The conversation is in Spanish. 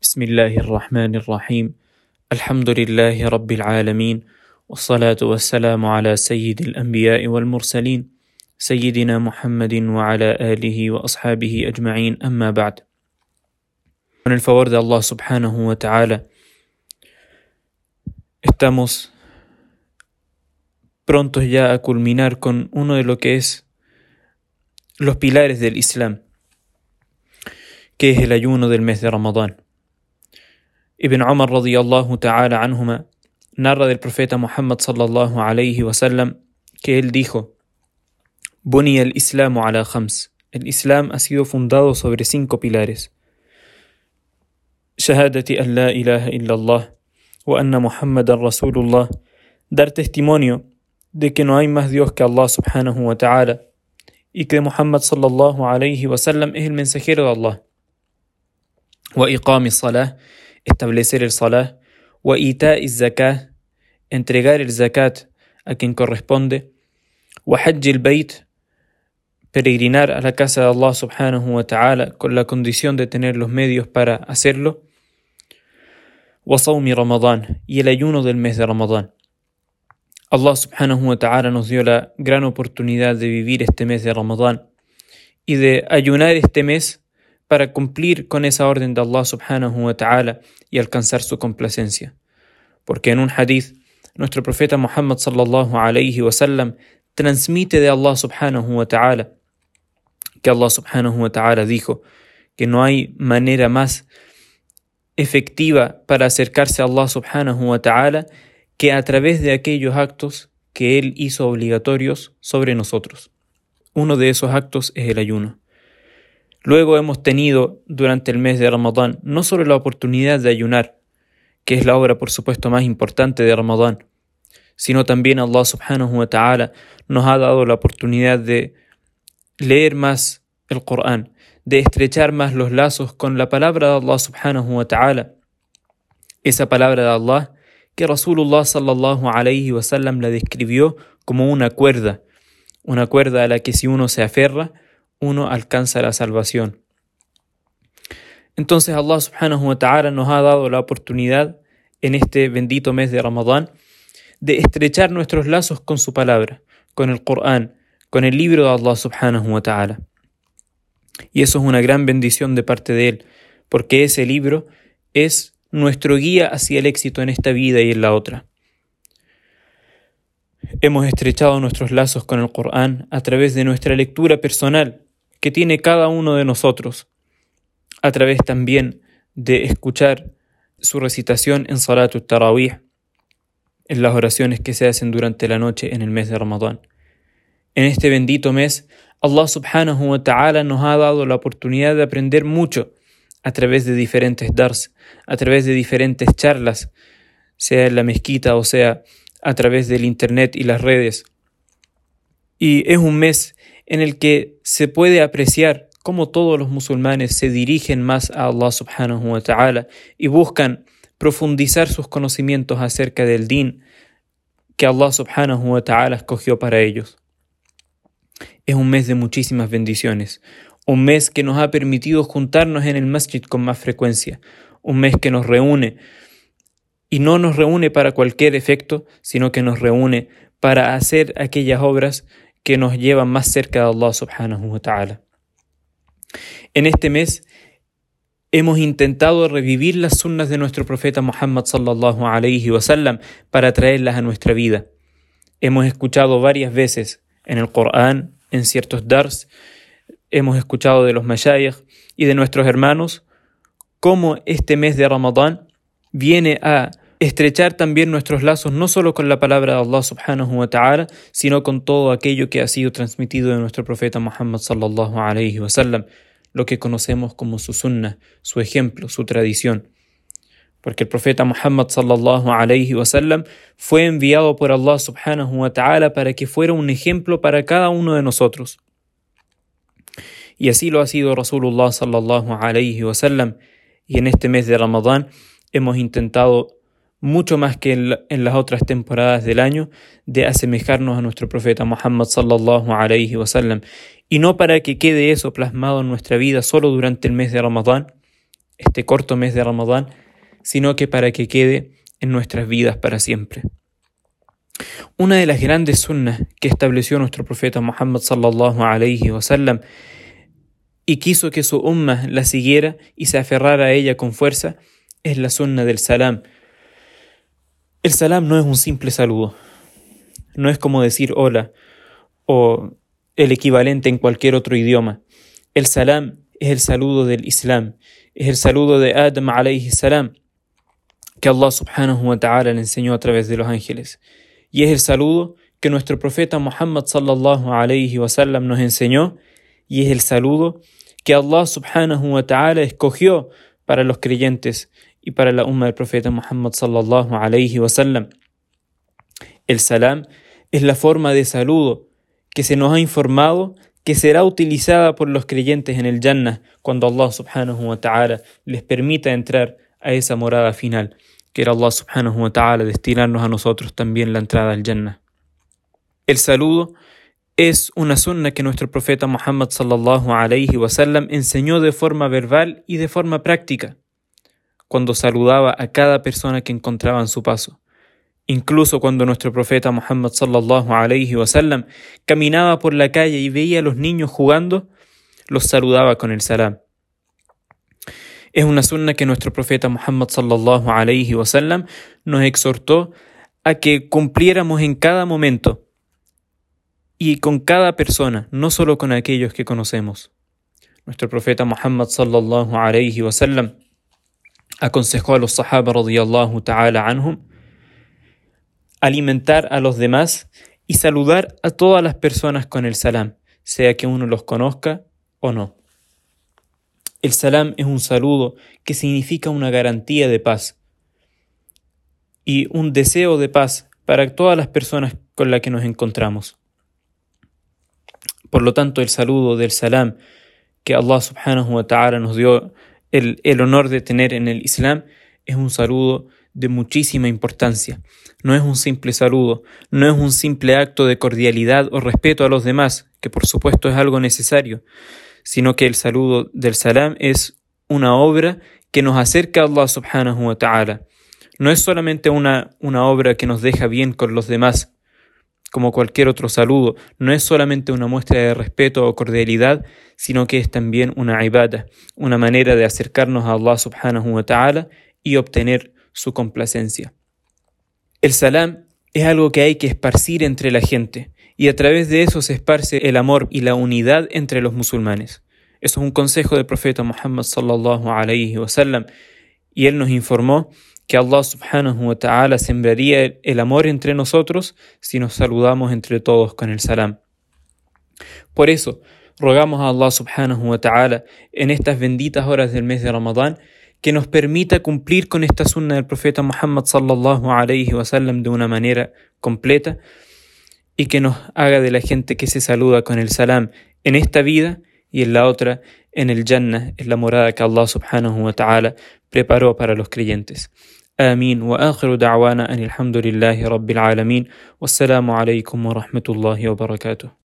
بسم الله الرحمن الرحيم. الحمد لله رب العالمين والصلاة والسلام على سيد الأنبياء والمرسلين سيدنا محمد وعلى آله وأصحابه أجمعين. أما بعد من الفورد الله سبحانه وتعالى. Estamos prontos ya a culminar con uno de lo que es los pilares del Islam que es el ayuno del mes de Ramadán. Ibn Umar radiyallahu ta'ala anhuma narra del profeta Muhammad sallallahu alayhi wa sallam que él dijo: Buni el Islamu ala khams. El Islam ha sido fundado sobre cinco pilares. Shahadati an la ilaha illallah wa anna Muhammadan Rasulullah. Dar testimonio de que no hay más Dios que Allah subhanahu wa ta'ala y que Muhammad sallallahu alayhi wa sallam es el mensajero de Allah. Wa iqami salah establecer el salah, wa ita'i zakah, entregar el zakat a quien corresponde, wa hajj el peregrinar a la casa de Allah subhanahu wa ta'ala con la condición de tener los medios para hacerlo, wa sawmi ramadán, y el ayuno del mes de Ramadán. Allah subhanahu wa ta'ala nos dio la gran oportunidad de vivir este mes de Ramadán y de ayunar este mes para cumplir con esa orden de Allah subhanahu wa ta'ala y alcanzar su complacencia. Porque en un hadith, nuestro profeta Muhammad sallallahu alayhi wa sallam transmite de Allah subhanahu wa ta'ala que Allah subhanahu wa ta'ala dijo que no hay manera más efectiva para acercarse a Allah subhanahu wa ta'ala que a través de aquellos actos que Él hizo obligatorios sobre nosotros. Uno de esos actos es el ayuno. Luego hemos tenido durante el mes de Ramadán no solo la oportunidad de ayunar, que es la obra por supuesto más importante de Ramadán, sino también Allah subhanahu wa ta'ala nos ha dado la oportunidad de leer más el Corán, de estrechar más los lazos con la palabra de Allah subhanahu wa ta'ala, esa palabra de Allah que Rasulullah sallallahu alayhi wa sallam la describió como una cuerda, una cuerda a la que si uno se aferra, uno alcanza la salvación. Entonces Allah subhanahu wa ta'ala nos ha dado la oportunidad en este bendito mes de Ramadán de estrechar nuestros lazos con su palabra, con el Corán, con el libro de Allah subhanahu wa ta'ala. Y eso es una gran bendición de parte de Él, porque ese libro es nuestro guía hacia el éxito en esta vida y en la otra. Hemos estrechado nuestros lazos con el Corán a través de nuestra lectura personal, que tiene cada uno de nosotros, a través también de escuchar su recitación en Salatut Tarawih, en las oraciones que se hacen durante la noche en el mes de Ramadán. En este bendito mes, Allah subhanahu wa ta'ala nos ha dado la oportunidad de aprender mucho a través de diferentes dars, a través de diferentes charlas, sea en la mezquita o sea a través del internet y las redes. Y es un mes en el que se puede apreciar cómo todos los musulmanes se dirigen más a Allah subhanahu wa ta'ala y buscan profundizar sus conocimientos acerca del din que Allah subhanahu wa ta'ala escogió para ellos. Es un mes de muchísimas bendiciones, un mes que nos ha permitido juntarnos en el masjid con más frecuencia, un mes que nos reúne y no nos reúne para cualquier efecto, sino que nos reúne para hacer aquellas obras que nos llevan más cerca de Allah subhanahu wa ta'ala. En este mes hemos intentado revivir las sunnas de nuestro profeta Muhammad sallallahu alayhi wa sallam para traerlas a nuestra vida. Hemos escuchado varias veces en el Corán, en ciertos dars, hemos escuchado de los mashayikh y de nuestros hermanos cómo este mes de Ramadán viene a estrechar también nuestros lazos no solo con la palabra de Allah subhanahu wa ta'ala, sino con todo aquello que ha sido transmitido de nuestro profeta Muhammad sallallahu alayhi wa sallam, lo que conocemos como su sunnah, su ejemplo, su tradición. Porque el profeta Muhammad sallallahu alayhi wa sallam fue enviado por Allah subhanahu wa ta'ala para que fuera un ejemplo para cada uno de nosotros. Y así lo ha sido Rasulullah sallallahu alayhi wa sallam. Y en este mes de Ramadán hemos intentado mucho más que en, las otras temporadas del año, de asemejarnos a nuestro profeta Muhammad sallallahu alayhi wa sallam. Y no para que quede eso plasmado en nuestra vida solo durante el mes de Ramadán, este corto mes de Ramadán, sino que para que quede en nuestras vidas para siempre. Una de las grandes sunnas que estableció nuestro profeta Muhammad sallallahu alayhi wa sallam y quiso que su umma la siguiera y se aferrara a ella con fuerza es la sunna del salam. El salam no es un simple saludo, no es como decir hola o el equivalente en cualquier otro idioma. El salam es el saludo del Islam, es el saludo de Adam alayhi salam que Allah subhanahu wa ta'ala le enseñó a través de los ángeles. Y es el saludo que nuestro profeta Muhammad sallallahu alayhi wa sallam nos enseñó y es el saludo que Allah subhanahu wa ta'ala escogió para los creyentes y para la umma del profeta Muhammad sallallahu alayhi wa sallam. El salam es la forma de saludo que se nos ha informado que será utilizada por los creyentes en el Jannah cuando Allah subhanahu wa ta'ala les permita entrar a esa morada final. Quiera Allah subhanahu wa ta'ala destinarnos a nosotros también la entrada al Jannah. El saludo es una sunna que nuestro profeta Muhammad sallallahu alayhi wa sallam enseñó de forma verbal y de forma práctica, cuando saludaba a cada persona que encontraba en su paso. Incluso cuando nuestro profeta Muhammad sallallahu alayhi wa sallam caminaba por la calle y veía a los niños jugando, los saludaba con el salam. Es una sunna que nuestro profeta Muhammad sallallahu alayhi wa sallam nos exhortó a que cumpliéramos en cada momento y con cada persona, no solo con aquellos que conocemos. Nuestro profeta Muhammad sallallahu alayhi wa sallam aconsejó a los sahaba radiyallahu ta'ala anhum alimentar a los demás y saludar a todas las personas con el salam, sea que uno los conozca o no. El salam es un saludo que significa una garantía de paz y un deseo de paz para todas las personas con las que nos encontramos. Por lo tanto, el saludo del salam que Allah subhanahu wa ta'ala nos dio el, el honor de tener en el Islam es un saludo de muchísima importancia. No es un simple saludo, no es un simple acto de cordialidad o respeto a los demás, que por supuesto es algo necesario, sino que el saludo del salam es una obra que nos acerca a Allah subhanahu wa ta'ala. No es solamente una, una obra que nos deja bien con los demás, como cualquier otro saludo, no es solamente una muestra de respeto o cordialidad, sino que es también una ibada, una manera de acercarnos a Allah subhanahu wa ta'ala y obtener su complacencia. El salam es algo que hay que esparcir entre la gente, y a través de eso se esparce el amor y la unidad entre los musulmanes. Eso es un consejo del profeta Muhammad sallallahu alayhi y él nos informó que Allah subhanahu wa ta'ala sembraría el amor entre nosotros si nos saludamos entre todos con el salam. Por eso, rogamos a Allah subhanahu wa ta'ala en estas benditas horas del mes de Ramadán que nos permita cumplir con esta sunna del profeta Muhammad sallallahu alayhi wa sallam de una manera completa y que nos haga de la gente que se saluda con el salam en esta vida y en la otra en el Jannah, en la morada que Allah subhanahu wa ta'ala preparó para los creyentes. آمين. وآخر دعوانا أن الحمد لله رب العالمين. والسلام عليكم ورحمة الله وبركاته.